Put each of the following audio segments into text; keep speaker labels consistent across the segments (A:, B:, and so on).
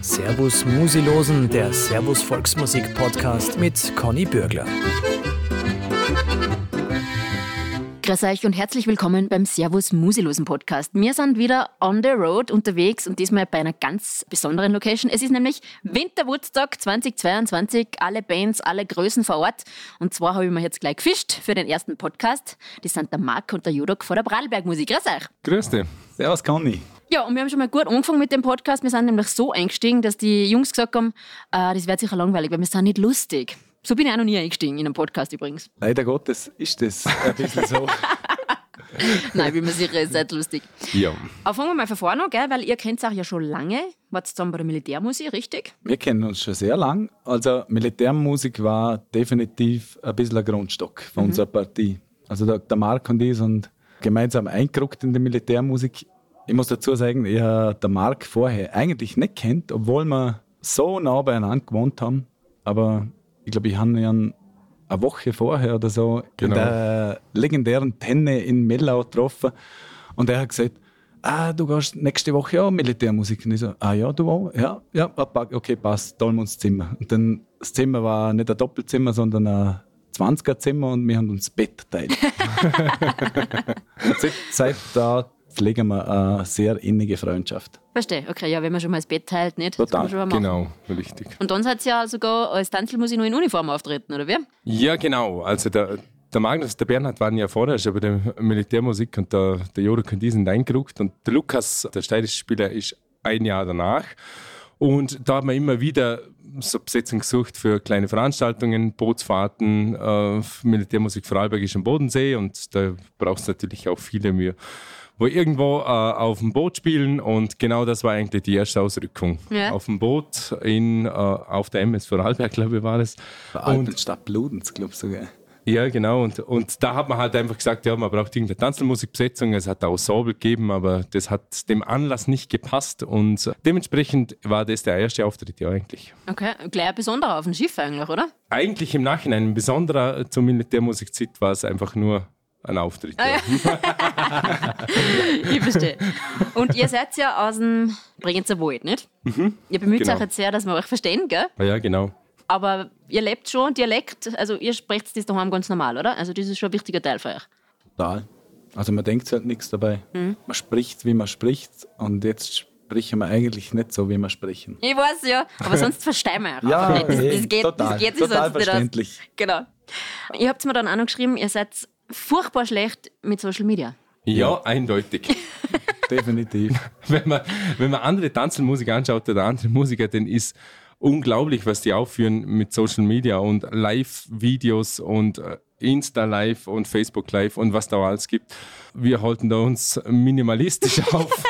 A: Servus Musilosen, der Servus Volksmusik Podcast mit Conny Bürgler.
B: Grüß euch und herzlich willkommen beim Servus Musilosen Podcast. Wir sind wieder on the road unterwegs und diesmal bei einer ganz besonderen Location. Es ist nämlich Winterwoodstock 2022. Alle Bands, alle Größen vor Ort. Und zwar habe ich mir jetzt gleich gefischt für den ersten Podcast. Das sind der Marc und der Judok von der Prallberg Musik. Grüß euch.
C: Grüß dich.
D: Servus, Conny.
B: Ja, und wir haben schon mal gut angefangen mit dem Podcast. Wir sind nämlich so eingestiegen, dass die Jungs gesagt haben, äh, das wird sicher langweilig, weil wir sind nicht lustig. So bin ich auch noch nie eingestiegen in einem Podcast übrigens.
D: Leider Gottes ist das ein bisschen so.
B: Nein, bin mir sicher, ihr seid lustig.
C: Ja.
B: Aber fangen wir mal von vorne an, gell? weil ihr kennt es auch ja schon lange. Wart zusammen bei der Militärmusik, richtig?
D: Wir kennen uns schon sehr lang. Also Militärmusik war definitiv ein bisschen ein Grundstock von
B: Mhm.
D: unserer Partie. Also der, der Marc und ich sind gemeinsam eingerückt in die Militärmusik. Ich muss dazu sagen, ich habe den Marc vorher eigentlich nicht kennt, obwohl wir so nah beieinander gewohnt haben. Aber ich glaube, ich habe ihn eine Woche vorher oder so
C: Genau.
D: in der legendären Tenne in Mellau getroffen. Und er hat gesagt, ah, du gehst nächste Woche auch Militärmusik. Und ich so, ah ja, du auch? Ja, ja, ah, okay, passt, teilen wir uns Zimmer. Und dann, das Zimmer war nicht ein Doppelzimmer, sondern ein 20er-Zimmer und wir haben uns das Bett geteilt. und seit, seit da pflegen wir eine sehr innige Freundschaft.
B: Verstehe, okay, ja, wenn man schon mal das Bett teilt, nicht? Das
D: Total.
C: Genau, richtig.
B: Und dann seid ihr ja sogar als Tanzelmusik noch in Uniform auftreten, oder wie?
C: Ja, genau. Also der, der Magnus, der Bernhard waren ja vorher schon bei der Militärmusik und der, der Jodok und die sind eingerückt und der Lukas, der steirische Spieler, ist ein Jahr danach. Und da haben wir immer wieder so Besetzung gesucht für kleine Veranstaltungen, Bootsfahrten, äh, Militärmusik Vorarlberg ist am Bodensee und da brauchst du natürlich auch viele Mühe. Wo irgendwo äh, auf dem Boot spielen und genau das war eigentlich die erste Ausrückung.
B: Ja.
C: Auf dem Boot in, äh, auf der MS Vorarlberg, glaube ich, war das.
D: Bei Alpenstadt Bludenz, glaube ich sogar.
C: Ja, genau. Und, und da hat man halt einfach gesagt, ja, man braucht irgendeine Tanzelmusikbesetzung. Es hat auch Sobel gegeben, aber das hat dem Anlass nicht gepasst. Und dementsprechend war das der erste Auftritt, ja, eigentlich.
B: Okay, gleich ein besonderer auf dem Schiff eigentlich, oder?
C: Eigentlich im Nachhinein ein besonderer zur Militärmusikzeit war es einfach nur ein Auftritt.
B: Ah,
C: ja.
B: ich verstehe. Und ihr seid ja aus dem Bregenzer Wald, nicht? Ihr bemüht
C: genau.
B: euch jetzt sehr, dass wir euch verstehen, gell?
C: Ah, ja, genau.
B: Aber ihr lebt schon Dialekt, also ihr sprecht das daheim ganz normal, oder? Also das ist schon ein wichtiger Teil für euch.
D: Total. Also man denkt halt nichts dabei. Man spricht, wie man spricht und jetzt sprechen wir eigentlich nicht so, wie wir sprechen.
B: Ich weiß ja, aber sonst verstehen wir
D: Ja,
B: einfach nicht. Das, das geht,
D: total,
B: das geht sich
D: total
B: sonst nicht aus.
D: verständlich.
B: Genau. Ihr habt mir dann auch noch geschrieben, ihr seid furchtbar schlecht mit Social Media.
C: Ja, eindeutig.
D: Definitiv.
C: wenn man, wenn man andere Tanzelmusik anschaut oder andere Musiker, dann ist unglaublich, was die aufführen mit Social Media und Live-Videos und äh, Insta-Live und Facebook-Live und was da alles gibt. Wir halten da uns minimalistisch auf.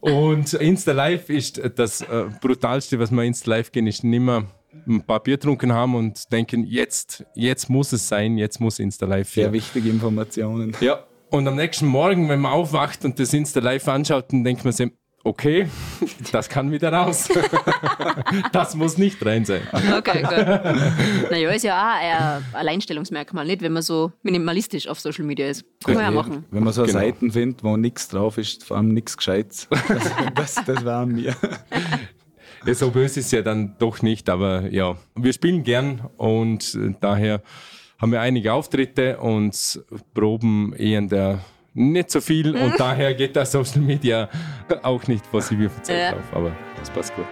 C: und Insta-Live ist das äh, Brutalste, was wir Insta-Live gehen, ist nicht mehr ein paar Bier getrunken haben und denken, jetzt, jetzt muss es sein, jetzt muss Insta-Live
D: Sehr wichtige Informationen.
C: Ja, und am nächsten Morgen, wenn man aufwacht und das Insta live anschaut, dann denkt man sich, okay, das kann wieder raus. das muss nicht rein sein.
B: Okay, gut. naja, ist ja auch ein Alleinstellungsmerkmal, nicht? Wenn man so minimalistisch auf Social Media ist. Kann man ja machen.
D: Wenn man so
C: Genau.
D: Seiten findet, wo nichts drauf ist, vor allem nichts Gescheites, das, das, das war mir.
C: So böse ist es ja dann doch nicht, aber ja, wir spielen gern und daher haben wir einige Auftritte und proben eher in der nicht so viel und daher geht das Social Media auch nicht, was ich mir verzeiht
B: Ja.
C: drauf, aber das passt gut.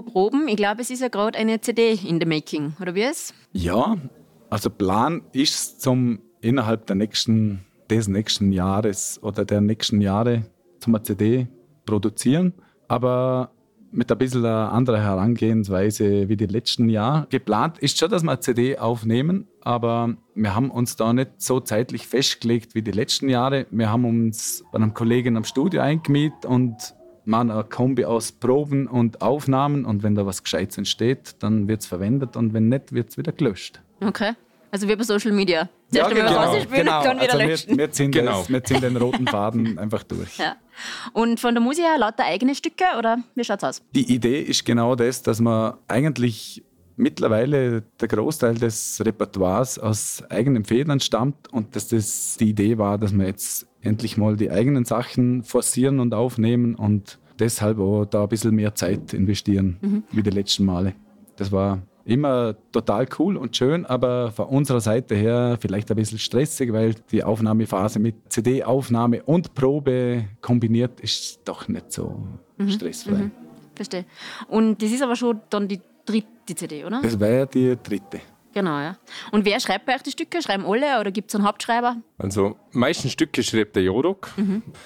B: Apropos Proben, ich glaube, es ist ja gerade eine CD in the making, oder wie es?
D: Ja, also Plan ist zum innerhalb der nächsten, des nächsten Jahres oder der nächsten Jahre zum CD produzieren, aber mit ein bisschen einer anderen Herangehensweise wie die letzten Jahre. Geplant ist schon, dass wir eine CD aufnehmen, aber wir haben uns da nicht so zeitlich festgelegt wie die letzten Jahre. Wir haben uns bei einem Kollegen am Studio eingemietet und machen eine Kombi aus Proben und Aufnahmen und wenn da was Gescheites entsteht, dann wird es verwendet und wenn nicht, wird es wieder gelöscht.
B: Okay. Also wie bei Social Media. Zuerst
D: genau,
B: einmal rausspielen
D: genau.
B: dann wieder
D: also
B: löschen.
D: Wir, wir, ziehen
C: Genau.
D: das, wir ziehen den roten Faden einfach durch.
B: Ja. Und von der Musik her lauter eigene Stücke oder wie schaut's aus?
D: Die Idee ist genau das, dass man eigentlich mittlerweile der Großteil des Repertoires aus eigenen Federn stammt und dass das die Idee war, dass wir jetzt endlich mal die eigenen Sachen forcieren und aufnehmen und deshalb auch da ein bisschen mehr Zeit investieren wie die letzten Male. Das war immer total cool und schön, aber von unserer Seite her vielleicht ein bisschen stressig, weil die Aufnahmephase mit CD-Aufnahme und Probe kombiniert ist doch nicht so stressfrei.
B: Verstehe. Und das ist aber schon dann die dritte CD, oder?
D: Das wäre die dritte.
B: Genau, ja. Und wer schreibt bei euch die Stücke? Schreiben alle oder gibt es einen Hauptschreiber?
C: Also, meisten Stücke schreibt der Jodok.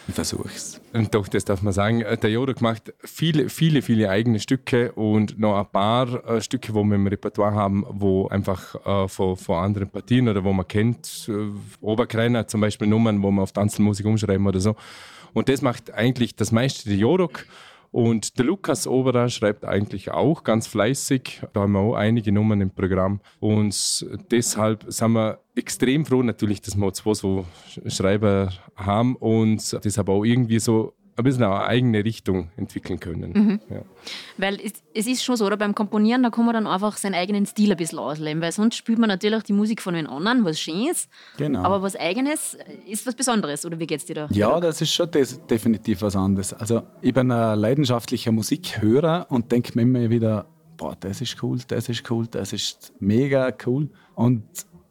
D: Ich versuche es.
C: Und doch, das darf man sagen. Der Jodok macht viele, viele, viele eigene Stücke und noch ein paar äh, Stücke, wo wir im Repertoire haben, wo einfach äh, von, von anderen Partien oder wo man kennt. Äh, Oberkreiner zum Beispiel Nummern, wo man auf Tanzelmusik umschreiben oder so. Und das macht eigentlich das meiste der Jodok. Und der Lukas Oberer schreibt eigentlich auch ganz fleißig. Da haben wir auch einige Nummern im Programm. Und deshalb sind wir extrem froh natürlich, dass wir zwei so Schreiber haben und deshalb auch irgendwie so ein bisschen eine eigene Richtung entwickeln können. Ja.
B: Weil es, es ist schon so, oder beim Komponieren, da kann man dann einfach seinen eigenen Stil ein bisschen ausleben, weil sonst spielt man natürlich die Musik von den anderen, was schön ist,
D: Genau.
B: aber was Eigenes ist was Besonderes, oder wie geht's dir da?
D: Ja, das ist schon des, definitiv was anderes. Also ich bin ein leidenschaftlicher Musikhörer und denke mir immer wieder, boah, das ist cool, das ist cool, das ist mega cool. Und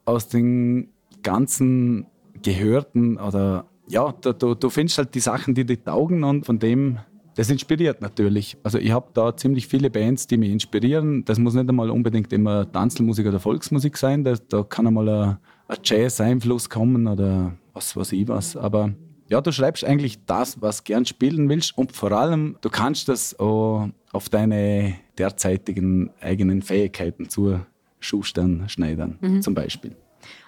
D: aus den ganzen Gehörten oder ja, du, du, du findest halt die Sachen, die dir taugen und von dem, das inspiriert natürlich. Also ich habe da ziemlich viele Bands, die mich inspirieren. Das muss nicht einmal unbedingt immer Tanzelmusik oder Volksmusik sein. Das, da kann einmal ein, ein Jazz-Einfluss kommen oder was weiß ich was. Aber ja, du schreibst eigentlich das, was gern spielen willst und vor allem, du kannst das auch auf deine derzeitigen eigenen Fähigkeiten zuschustern, schneidern, zum Beispiel.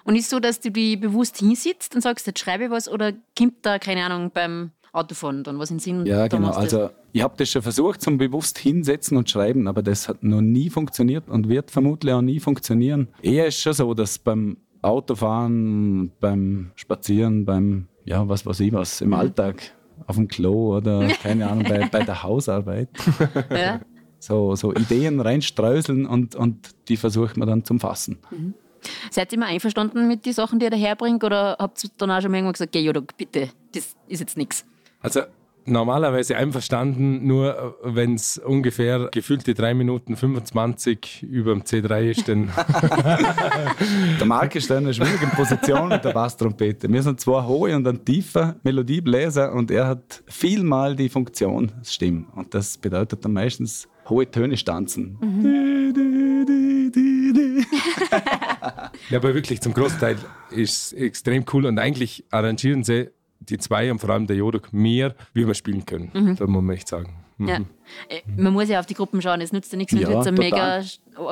B: Und ist so, dass du die bewusst hinsitzt und sagst, jetzt schreibe ich was, oder kommt da, keine Ahnung, beim Autofahren dann was in den Sinn?
D: Ja, genau. Also ich habe das schon versucht zum bewusst hinsetzen und schreiben, aber das hat noch nie funktioniert und wird vermutlich auch nie funktionieren. Eher ist schon so, dass beim Autofahren, beim Spazieren, beim, ja, was weiß ich was, im Alltag, auf dem Klo oder keine Ahnung, bei, bei der Hausarbeit?
B: Ja.
D: so, so Ideen reinstreuseln und, und die versucht man dann zum Fassen.
B: Seid ihr immer einverstanden mit den Sachen, die ihr daherbringt, oder habt ihr dann auch schon mal irgendwann gesagt, geh, Jodo, bitte, das ist jetzt nichts?
C: Also normalerweise einverstanden, nur wenn es ungefähr gefühlte 3 Minuten 25 über dem C3 ist, dann
D: Der Marc ist da in einer schwierigen Position mit der Basstrompete. Wir sind zwei hohe und ein tiefer Melodiebläser und er hat vielmal die Funktion Stimme. Und das bedeutet dann meistens hohe Töne stanzen.
C: Ja, aber wirklich zum Großteil ist es extrem cool und eigentlich arrangieren sie die zwei und vor allem der Jodok mehr, wie wir spielen können. Da muss man echt sagen. Mhm.
B: Ja. Äh, Man muss ja auf die Gruppen schauen. Es nützt ja nichts, wenn
D: Ja,
B: du jetzt ein mega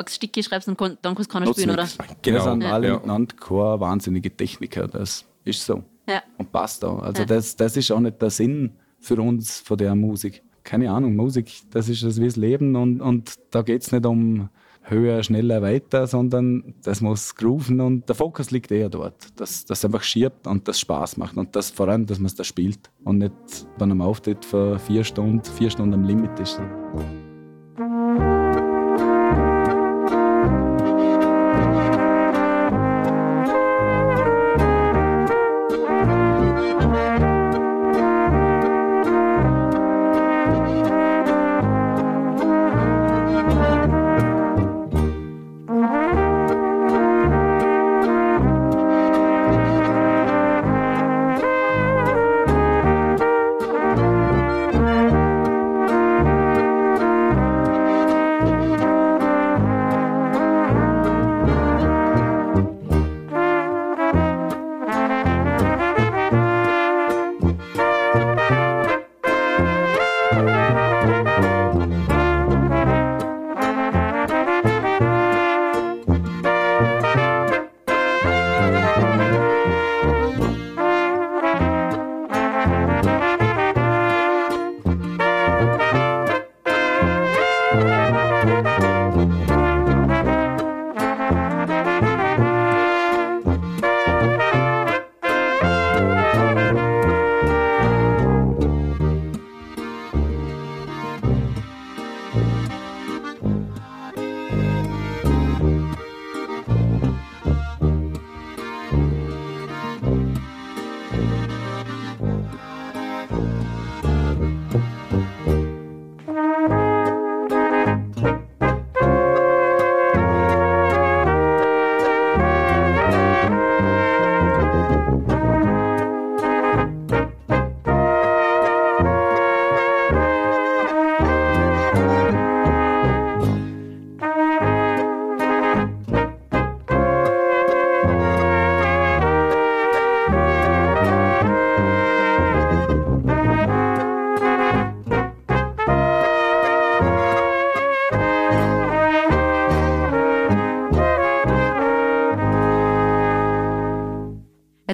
B: Sticky schreibst und dann kannst du keiner spielen, oder?
C: Genau.
D: Wir sind
C: Ja.
D: alle
C: Ja.
D: miteinander keine wahnsinnige Techniker. Das ist so.
B: Ja.
D: Und passt auch. Also
B: Ja.
D: das, das ist auch nicht der Sinn für uns von der Musik. Keine Ahnung, Musik, das ist das wie das Leben und, und da geht es nicht um höher, schneller, weiter, sondern das muss grooven und der Fokus liegt eher dort, dass das einfach schiebt und das Spaß macht und das vor allem, dass man es da spielt und nicht bei einem Auftritt für vier Stunden, vier Stunden am Limit ist.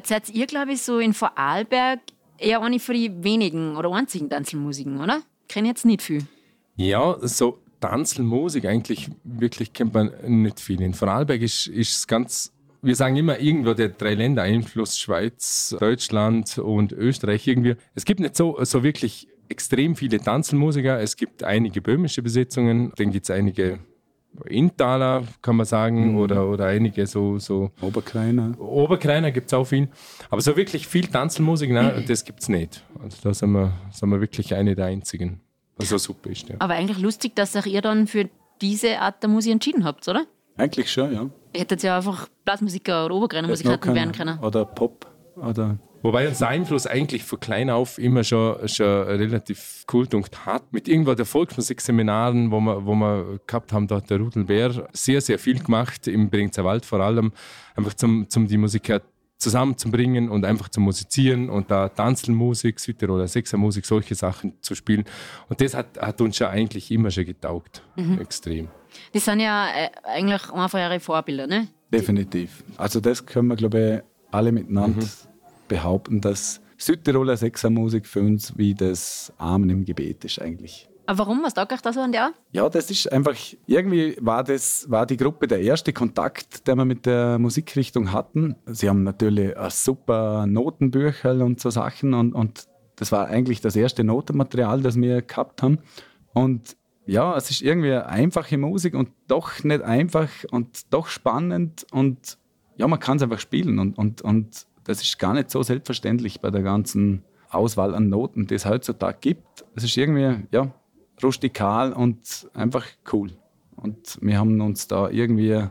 B: Seid ihr, glaube ich, so in Vorarlberg eher eine von den wenigen oder einzigen Tanzelmusiken, oder? Kenne jetzt nicht viel.
C: Ja, so Tanzelmusik eigentlich wirklich kennt man nicht viel. In Vorarlberg ist es ganz, wir sagen immer irgendwo der drei Länder Einfluss, Schweiz, Deutschland und Österreich irgendwie. Es gibt nicht so, so wirklich extrem viele Tanzelmusiker. Es gibt einige böhmische Besetzungen, dann gibt es einige Intaler, kann man sagen, mhm. oder, oder einige so. so
D: Oberkreiner.
C: Oberkreiner gibt es auch viel. Aber so wirklich viel Tanzelmusik, nein, das gibt es nicht. Also da sind wir, sind wir wirklich eine der einzigen, was so super ist. Ja.
B: Aber eigentlich lustig, dass auch ihr dann für diese Art der Musik entschieden habt, oder?
D: Eigentlich schon, ja.
B: Ihr hättet ja einfach Blasmusiker oder Oberkreinermusiker werden können.
D: Oder Pop. Oder
C: Wobei unser Einfluss eigentlich von klein auf immer schon, schon relativ cool hat. Mit irgendwo der Volksmusikseminaren, wo wir, wo wir gehabt haben, da hat der Rudel Bär sehr, sehr viel gemacht, im Bringzer Wald vor allem, einfach zum, zum die Musiker zusammenzubringen und einfach zu musizieren und da Tanzelmusik, Südtiroler Sechsermusik, solche Sachen zu spielen. Und das hat, hat uns schon eigentlich immer schon getaugt. Mhm. Extrem.
B: Das sind ja äh, eigentlich einfach ihre Vorbilder, ne?
D: Definitiv. Also das können wir, glaube ich, alle miteinander mhm behaupten, dass Südtiroler Sechsermusik für uns wie das Amen im Gebet ist eigentlich.
B: Aber warum? Was taugt euch da so an der?
D: Ja, das ist einfach, irgendwie war das, war die Gruppe der erste Kontakt, den wir mit der Musikrichtung hatten. Sie haben natürlich ein super Notenbücher und so Sachen und, und das war eigentlich das erste Notenmaterial, das wir gehabt haben. Und ja, es ist irgendwie einfache Musik und doch nicht einfach und doch spannend und ja, man kann es einfach spielen und, und, und das ist gar nicht so selbstverständlich bei der ganzen Auswahl an Noten, die es heutzutage gibt. Es ist irgendwie, ja, rustikal und einfach cool. Und wir haben uns da irgendwie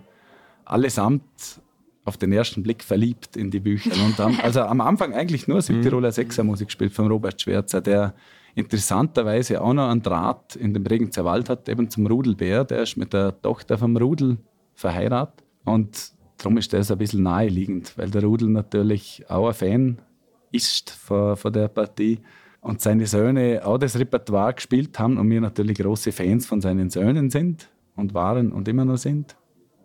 D: allesamt auf den ersten Blick verliebt in die Bücher. Und haben also am Anfang eigentlich nur Südtiroler Sechsermusik gespielt von Robert Schwerzer, der interessanterweise auch noch einen Draht in dem Regenzer Wald hat, eben zum Rudelbär. Der ist mit der Tochter vom Rudel verheiratet. Und darum ist das ein bisschen naheliegend, weil der Rudel natürlich auch ein Fan ist von, von der Partie und seine Söhne auch das Repertoire gespielt haben und wir natürlich große Fans von seinen Söhnen sind und waren und immer noch sind.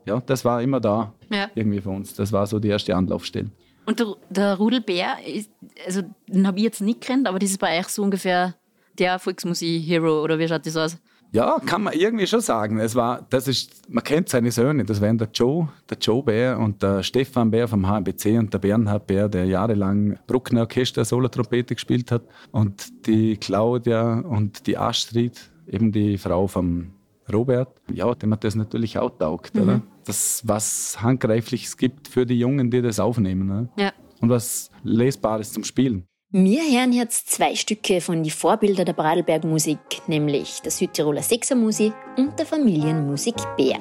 D: Ja, das war immer da ja. irgendwie für uns. Das war so die erste Anlaufstelle.
B: Und der, der Rudelbär, ist, also den habe ich jetzt nicht kennt, aber das ist bei euch so ungefähr der Volksmusik-Hero oder wie schaut das aus?
D: Ja, kann man irgendwie schon sagen. Es war, das ist, man kennt seine Söhne, das wären der Joe, der Joe Bär und der Stefan Bär vom HMBC und der Bernhard Bär, der jahrelang Bruckner Orchester Solotrompete gespielt hat und die Claudia und die Astrid, eben die Frau vom Robert. Ja, dem hat das natürlich auch taugt, mhm. oder? Das, was Handgreifliches gibt für die Jungen, die das aufnehmen. Oder? Ja. Und was Lesbares zum Spielen.
B: Wir hören jetzt zwei Stücke von die Vorbilder der Bradelberg-Musik, nämlich der Südtiroler Sechsermusik und der Familienmusik Bär.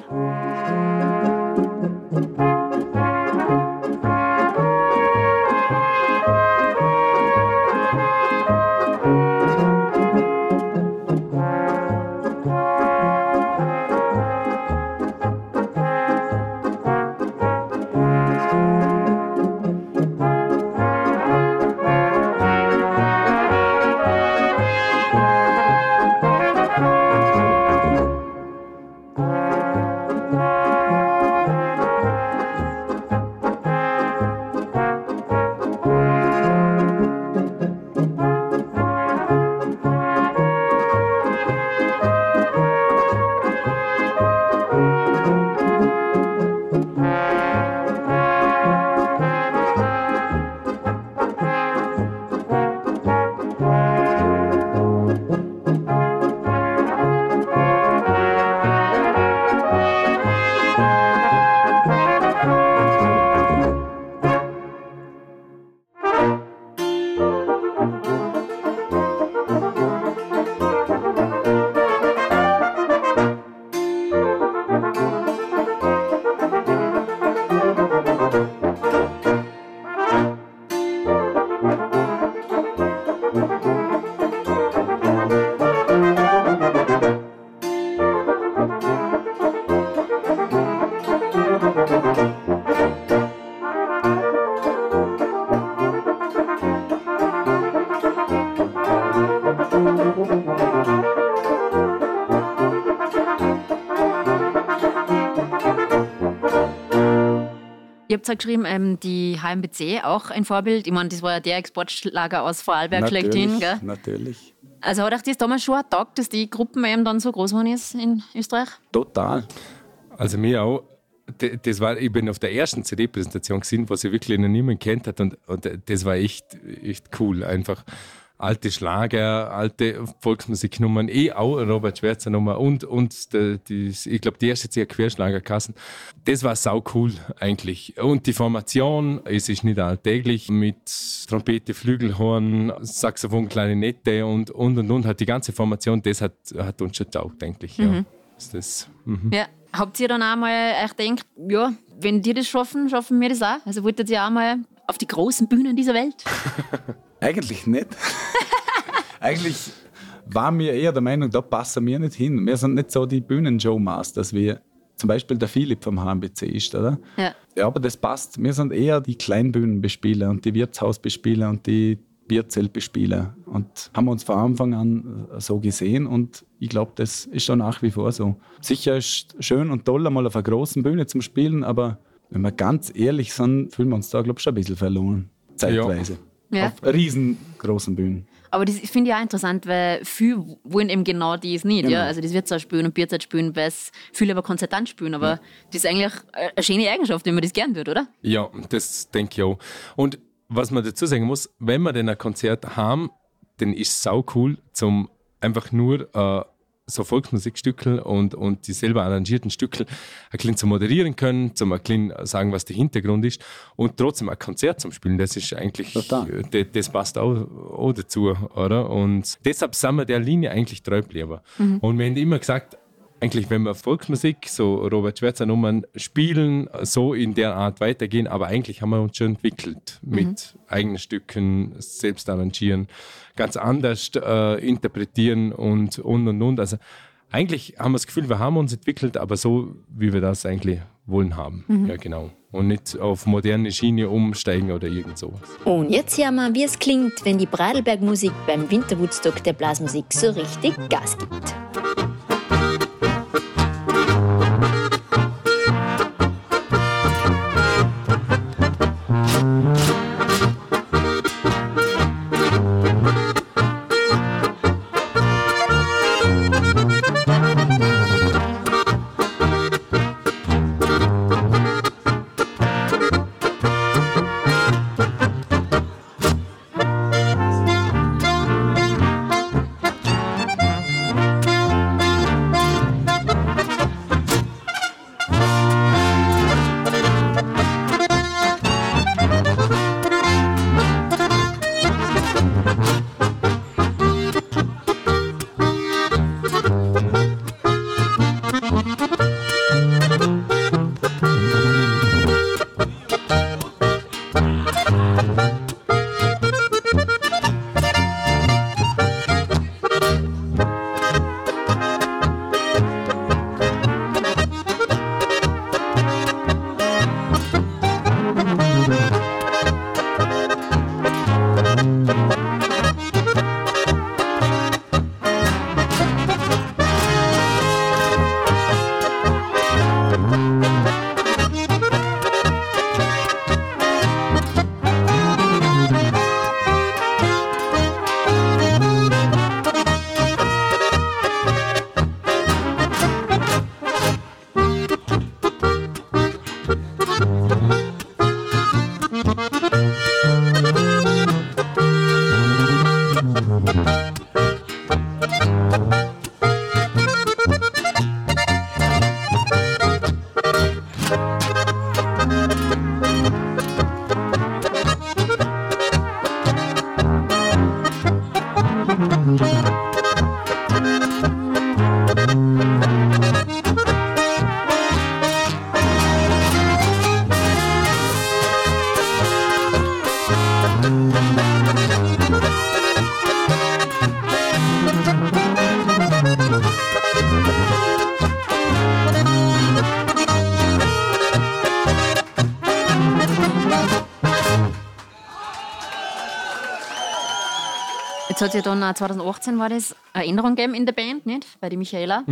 B: Fritzer geschrieben, ähm, die HMBC auch ein Vorbild. Ich meine, das war ja der Exportschlager aus Vorarlberg schlechthin. Gell?
D: Natürlich.
B: Also hat euch das damals schon Tag, dass die Gruppen eben dann so groß geworden ist in Österreich?
D: Total.
C: Also mir auch. Das war, ich bin auf der ersten CD-Präsentation gesehen, was ich wirklich noch niemand kennt hat und, und das war echt, echt cool. Einfach alte Schlager, alte Volksmusiknummern, eh auch Robert Schwerzer Nummer und, und der, die, ich glaube, die erste sehr Querschlagerkassen. Das war sau cool eigentlich. Und die Formation, es ist nicht alltäglich mit Trompete, Flügelhorn, Saxophon, Klarinette und, und, und, und. Hat die ganze Formation, das hat, hat uns schon taugt, denke ich. Ja. Ist das, mhm.
B: Ja. Habt ihr dann auch mal echt gedacht, ja, wenn die das schaffen, schaffen wir das auch? Also wolltet ihr auch mal auf die großen Bühnen dieser Welt?
D: Eigentlich nicht. Eigentlich waren wir eher der Meinung, da passen wir nicht hin. Wir sind nicht so die Bühnenshowmasters, wie zum Beispiel der Philipp vom HMBC ist, oder?
B: Ja.
D: Ja, aber das passt. Wir sind eher die Kleinbühnenbespieler und die Wirtshausbespieler und die Bierzeltbespieler und haben uns von Anfang an äh, so gesehen und ich glaube, das ist schon nach wie vor so. Sicher ist schön und toll, einmal auf einer großen Bühne zum Spielen, aber wenn wir ganz ehrlich sind, fühlen wir uns da, glaube ich, schon ein bisschen verloren. Zeitweise.
B: Ja.
D: Auf riesengroßen Bühnen.
B: Aber das finde ich auch interessant, weil viele wollen eben genau das nicht. Ja?
D: Genau.
B: Also das Wirtshaus spielen und Bierzeit spielen, weil es viele aber Konzertant spielen. Aber das ist eigentlich eine schöne Eigenschaft, wenn man das gern würde, oder?
C: Ja, das denke ich auch. Und was man dazu sagen muss, wenn wir denn ein Konzert haben, dann ist es sau cool, zum einfach nur äh, so Volksmusikstückel und, und die selber arrangierten Stückel ein bisschen zu moderieren können, zum ein bisschen sagen, was der Hintergrund ist und trotzdem ein Konzert zum Spielen, das ist eigentlich, äh, das, das passt auch, auch dazu, oder? Und deshalb sind wir der Linie eigentlich treu geblieben. Und wir haben immer gesagt, eigentlich, wenn wir Volksmusik, so Robert Schwerzer Nummern spielen, so in der Art weitergehen, aber eigentlich haben wir uns schon entwickelt mit eigenen Stücken, selbst arrangieren, ganz anders äh, interpretieren und und und und. Also eigentlich haben wir das Gefühl, wir haben uns entwickelt, aber so, wie wir das eigentlich wollen haben. Ja, genau. Und nicht auf moderne Schiene umsteigen oder irgend sowas.
E: Und jetzt hören wir, wie es klingt, wenn die Bradelberg-Musik beim Winterwoodstock der Blasmusik so richtig Gas gibt.
B: Hat ja dann auch 2018 war das eine Änderung gegeben in der Band, nicht? Bei der Michaela.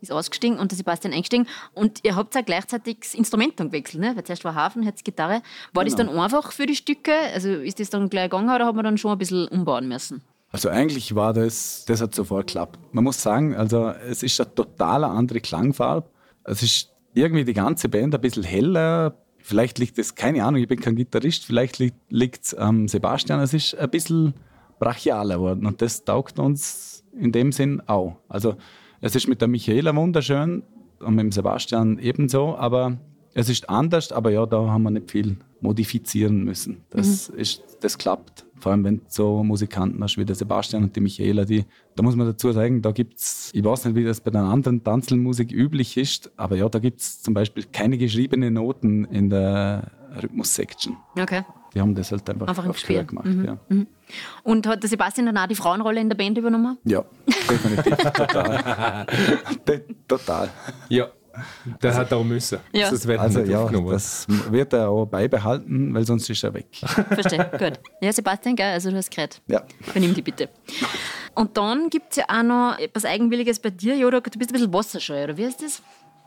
B: ist ausgestiegen und der Sebastian eingestiegen. Und ihr habt auch gleichzeitig das Instrument dann gewechselt, ne? Weil zuerst war Hafen, jetzt Gitarre. War das
D: Genau.
B: dann einfach für die Stücke? Also ist das dann gleich gegangen oder hat man dann schon ein bisschen umbauen müssen?
D: Also eigentlich war das, das hat sofort geklappt. Man muss sagen, also es ist eine total andere Klangfarbe. Es ist irgendwie die ganze Band ein bisschen heller. Vielleicht liegt es, keine Ahnung, ich bin kein Gitarrist, vielleicht liegt es am Sebastian. Es ist ein bisschen brachialer geworden und das taugt uns in dem Sinn auch. Also es ist mit der Michaela wunderschön und mit dem Sebastian ebenso, aber es ist anders, aber ja, da haben wir nicht viel modifizieren müssen. Das, ist, das klappt. Vor allem, wenn du so Musikanten hast wie der Sebastian und die Michaela, die, da muss man dazu sagen, da gibt's, ich weiß nicht, wie das bei der anderen Tanzelmusik üblich ist, aber ja, da gibt's zum Beispiel keine geschriebenen Noten in der Rhythmus-Section.
B: Okay.
D: Die haben das halt einfach,
B: Einfach im Gespiel.
D: gemacht. Ja.
B: Und hat der Sebastian dann auch die Frauenrolle in der Band übernommen?
D: ja, definitiv. total. Total.
C: Ja, der hat auch müssen.
B: Ja.
C: Das wird
D: Also ja, das wird er auch beibehalten, weil sonst ist er weg.
B: Verstehe, gut. Ja, Sebastian, gell? Also du hast gehört.
D: Ja.
B: Übernimm die bitte. Und dann gibt es ja auch noch etwas Eigenwilliges bei dir, Jodo. Du bist ein bisschen wasserscheu, oder wie heißt das?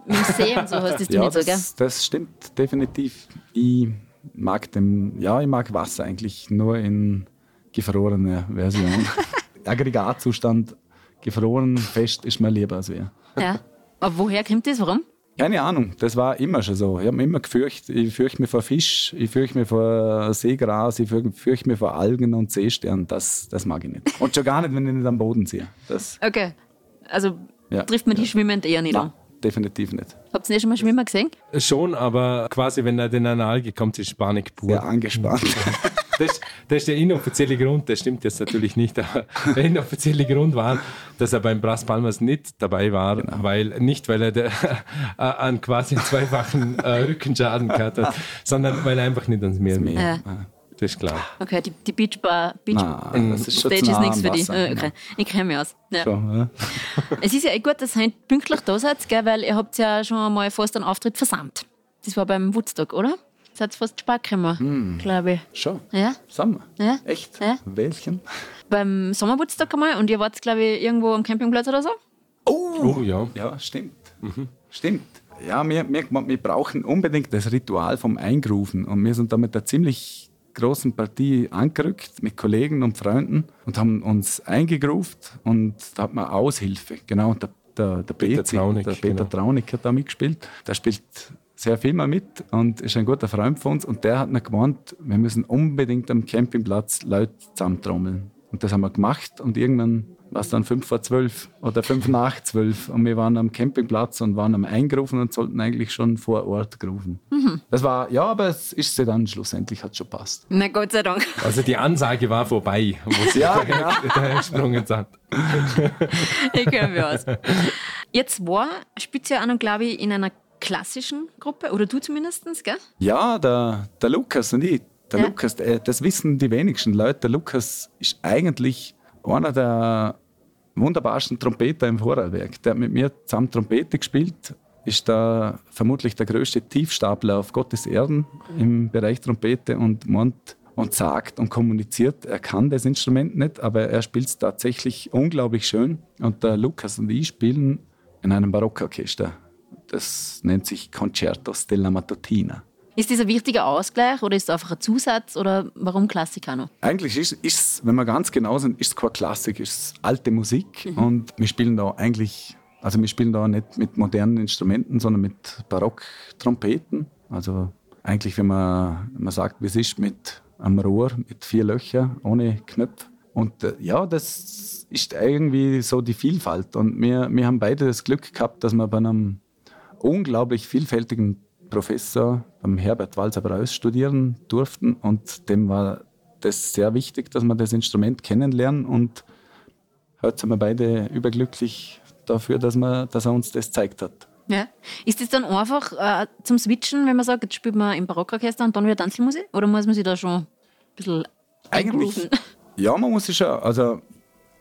B: Mit dem See und so hast das du
D: Ja,
B: nicht so, gell?
D: das, das stimmt definitiv. Ich mag dem, ja, ich mag Wasser eigentlich nur in gefrorener Version. Aggregatzustand gefroren, fest ist mir lieber als wir.
B: Ja. Aber woher kommt das? Warum?
D: Keine Ahnung, das war immer schon so. Ich habe mich immer gefürchtet. Ich fürchte mich vor Fisch, ich fürchte mich vor Seegras, ich fürchte mich vor Algen und Seesternen. Das, das mag ich nicht. Und schon gar nicht, wenn ich nicht am Boden sehe. Das
B: Okay. Also
D: Ja.
B: trifft man die schwimmend eher nicht
D: nein,
B: an.
D: Definitiv nicht.
B: Habt ihr nicht schon mal Schwimmer gesehen?
C: Schon, aber quasi, wenn er den an eine Alge kommt, ist Panik pur.
D: Sehr angespannt.
C: Das, das ist der inoffizielle Grund, das stimmt jetzt natürlich nicht, aber der inoffizielle Grund war, dass er beim Brass Palmas nicht dabei war,
D: Genau.
C: weil, nicht weil er der, äh, an quasi einen zweifachen äh, Rückenschaden gehabt hat, sondern weil er einfach nicht ans Meer.
B: Ja.
C: Das ist klar.
B: Okay, die, die Beachbar, Beach
D: Nein, das ist schon
B: Stage ist nichts für dich. Okay. Ich kenne mich aus. Ja.
D: Schon, ja.
B: Es ist ja eh gut, dass ihr pünktlich da seid, gell, weil ihr habt ja schon mal fast einen Auftritt versammelt. Das war beim Woodstock, oder? Seid fast spät gekommen, glaube ich.
D: Schon.
B: Ja?
D: Sommer.
B: Ja?
D: Echt?
B: Ja?
D: Welchen?
B: Beim Sommerwoodstock einmal und ihr wart, glaube ich, irgendwo am Campingplatz oder so?
C: Oh ja.
D: Ja, stimmt. Stimmt. Ja, wir, wir, wir brauchen unbedingt das Ritual vom Eingrooven. Und wir sind da mit einer ziemlich großen Partie angerückt mit Kollegen und Freunden und haben uns eingegroovt und da hat man Aushilfe. Genau, der, der, der
C: Peter Traunig,
D: der Peter
C: genau.
D: Traunig hat da mitgespielt. Der spielt sehr viel mal mit und ist ein guter Freund von uns. Und der hat noch gemeint, wir müssen unbedingt am Campingplatz Leute zusammentrommeln. Und das haben wir gemacht und irgendwann war es dann fünf vor zwölf oder fünf nach zwölf und wir waren am Campingplatz und waren am Eingerufen und sollten eigentlich schon vor Ort grufen. Das war, ja, aber es ist sie dann schlussendlich, hat schon passt.
B: Na Gott sei Dank.
C: Also die Ansage war vorbei, wo sie
D: Ja, genau.
C: gesprungen sind.
B: Ich kenne mich aus. Jetzt war, spielt ja auch noch, glaube ich, in einer klassischen Gruppe, oder du zumindest, gell?
D: Ja, der, der Lukas und ich, der
B: Ja.
D: Lukas, der, das wissen die wenigsten Leute, der Lukas ist eigentlich einer der wunderbarsten Trompeter im Vorarlberg. Der hat mit mir zusammen Trompete gespielt, ist da vermutlich der größte Tiefstapler auf Gottes Erden im Bereich Trompete und meint und sagt und kommuniziert. Er kann das Instrument nicht, aber er spielt es tatsächlich unglaublich schön. Und der Lukas und ich spielen in einem Barockorchester. Das nennt sich Concertos della Matutina.
B: Ist das ein wichtiger Ausgleich oder ist es einfach ein Zusatz oder warum Klassiker noch?
D: Eigentlich ist es, wenn wir ganz genau sind, ist es keine Klassik, ist alte Musik und wir spielen da eigentlich, also wir spielen da nicht mit modernen Instrumenten, sondern mit Barocktrompeten. Also eigentlich, wenn man, man sagt, wie es ist, mit einem Rohr mit vier Löchern, ohne Knöpfe. Und äh, ja, das ist irgendwie so die Vielfalt. Und wir, wir haben beide das Glück gehabt, dass wir bei einem unglaublich vielfältigen Professor, beim Herbert Walser-Breuß, studieren durften. Und dem war das sehr wichtig, dass wir das Instrument kennenlernen. Und heute sind wir beide überglücklich dafür, dass, wir, dass er uns das gezeigt hat.
B: Ja. Ist das dann einfach äh, zum Switchen, wenn man sagt, jetzt spielt man im Barockorchester und dann wieder Tanzelmusik? Oder muss man sich da schon ein bisschen
D: Eigentlich, ja, man muss sich schon, also,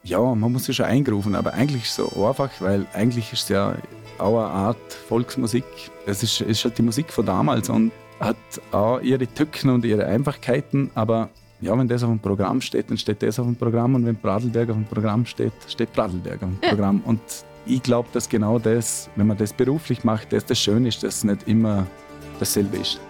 D: ja, man muss sich schon eingrufen, aber eigentlich ist es so einfach, weil eigentlich ist es ja auch eine Art Volksmusik. Es ist, ist halt die Musik von damals und hat auch ihre Tücken und ihre Einfachkeiten, aber ja, wenn das auf dem Programm steht, dann steht das auf dem Programm und wenn Pradelberg auf dem Programm steht, steht Pradelberg auf dem Programm und ich glaube, dass genau das, wenn man das beruflich macht, dass das schön ist, dass es nicht immer dasselbe ist.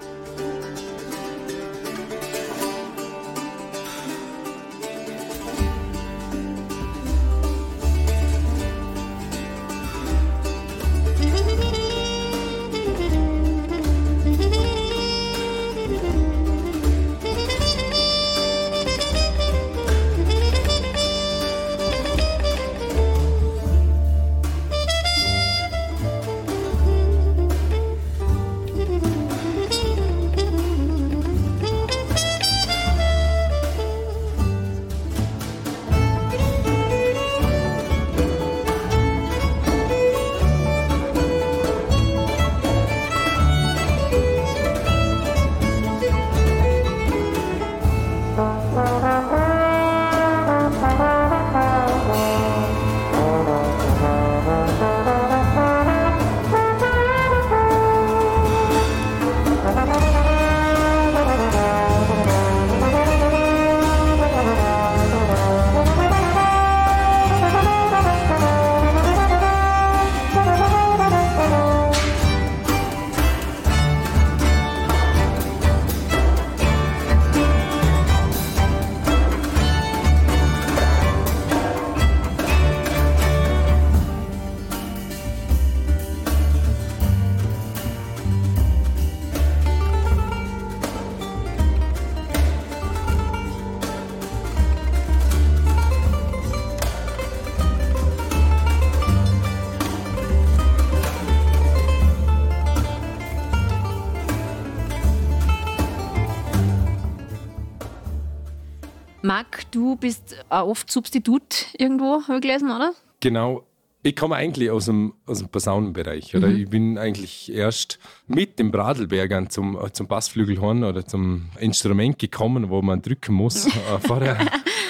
B: Bist auch oft Substitut irgendwo, habe ich gelesen, oder?
C: Genau. Ich komme eigentlich aus dem, aus dem Posaunenbereich. Oder? Ich bin eigentlich erst mit den Bradelbergern zum, zum Bassflügelhorn oder zum Instrument gekommen, wo man drücken muss. Äh, Vorher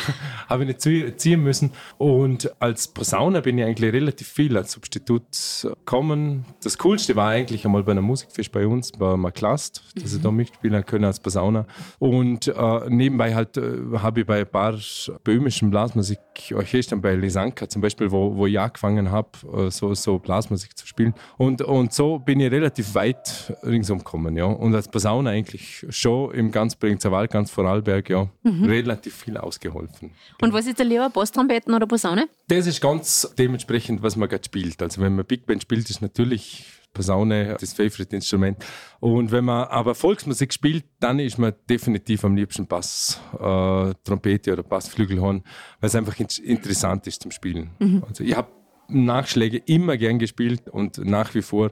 C: habe ich nicht zie- ziehen müssen. Und als Posauner bin ich eigentlich relativ viel als Substitut gekommen. Das Coolste war eigentlich einmal bei einer Musikfest bei uns, bei Maklast, dass ich da mitspielen können als Posauner. Und äh, nebenbei halt äh, habe ich bei ein paar böhmischen Blasmusikorchestern, bei Lisanka zum Beispiel, wo, wo ich angefangen habe, äh, so, so Blasmusik zu spielen. Und, und so bin ich relativ weit ringsum gekommen. Ja. Und als Posauner eigentlich schon im ganz Bregenzer Wald, ganz Vorarlberg, ja, relativ viel ausgeholfen.
B: Und was ist der lieber, Basstrompeten oder Posaune?
C: Das ist ganz dementsprechend, was man gerade spielt. Also wenn man Big Band spielt, ist natürlich Posaune das Favorite-Instrument. Und wenn man aber Volksmusik spielt, dann ist man definitiv am liebsten Bass, äh, Trompete oder Bassflügelhorn, weil es einfach in interessant ist zum Spielen. Also ich habe Nachschläge immer gern gespielt und nach wie vor.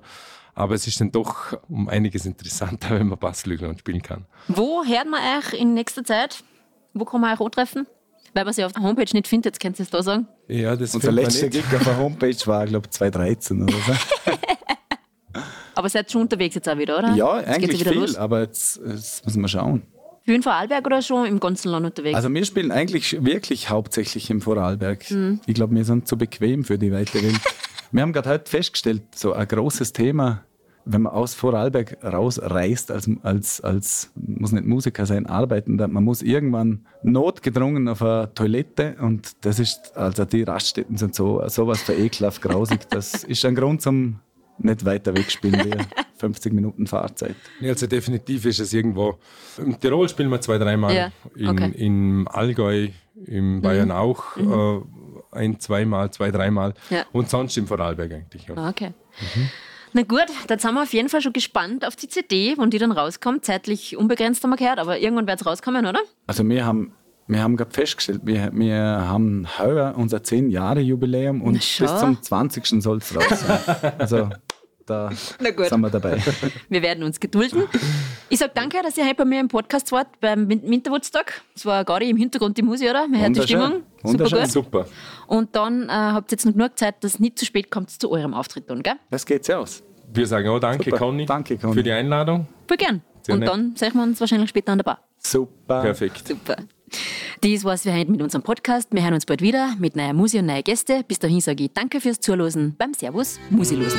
C: Aber es ist dann doch um einiges interessanter, wenn man Bassflügelhorn spielen kann.
B: Wo hört man euch in nächster Zeit? Wo kann man euch antreffen? Weil man sie auf der Homepage nicht findet, jetzt könnt ihr es da sagen.
C: Ja, das
D: Unser letzter. Gig auf der Homepage war, glaube ich, 2013 oder so.
B: Aber seid schon unterwegs jetzt auch wieder, oder?
D: Ja,
B: Jetzt
D: eigentlich
B: wieder
D: viel,
B: los.
D: aber jetzt, jetzt müssen wir schauen.
B: Für den Vorarlberg oder schon im ganzen Land unterwegs?
D: Also wir spielen eigentlich wirklich hauptsächlich im Vorarlberg.
B: Mhm.
D: Ich glaube, wir sind zu bequem für die weite Welt. wir haben gerade heute festgestellt, so ein großes Thema, wenn man aus Vorarlberg rausreist, als, als, als muss nicht Musiker sein, Arbeitender, man muss irgendwann notgedrungen auf eine Toilette und das ist, also die Raststätten sind so sowas für ekelhaft grausig. Das ist ein Grund zum nicht weiter wegspielen wie 50 Minuten Fahrzeit.
C: Also definitiv ist es irgendwo. Im Tirol spielen wir zwei, dreimal.
B: Ja, okay. Mhm.
C: In, Im Allgäu, im Bayern auch äh, ein, zweimal, zwei, dreimal.
B: Ja.
C: Und sonst im Vorarlberg eigentlich. Ja.
B: Ah, okay. Na gut, dann sind wir auf jeden Fall schon gespannt auf die CD, wann die dann rauskommt. Zeitlich unbegrenzt haben wir gehört, aber irgendwann wird es rauskommen, oder?
D: Also wir haben, wir haben gerade festgestellt, wir, wir haben heuer unser 10-Jahre-Jubiläum und bis zum 20. soll es raus sein. Also da
B: Na gut.
D: sind wir dabei.
B: Wir werden uns gedulden. Ich sage danke, dass ihr heute bei mir im Podcast wart, beim Win- Winterwoodstock. Es war gerade im Hintergrund die Musik, oder? Man hört die. Stimmung. Super.
C: Super.
B: Und dann äh, habt ihr jetzt noch genug Zeit, dass es nicht zu spät kommt zu eurem Auftritt dann, gell?
D: Das geht's ja aus.
C: Wir sagen auch danke,
D: Super.
C: Conny,
D: Danke, Conny.
C: für die Einladung.
B: Voll gern.
C: Sehr
B: Und
C: nett.
B: dann sehen wir uns wahrscheinlich später an der Bar.
D: Super.
C: Perfekt.
B: Super. Das war's für heute mit unserem Podcast. Wir hören uns bald wieder mit neuer Musik und neuen Gäste. Bis dahin sage ich danke fürs Zuhören beim Servus Musilosen.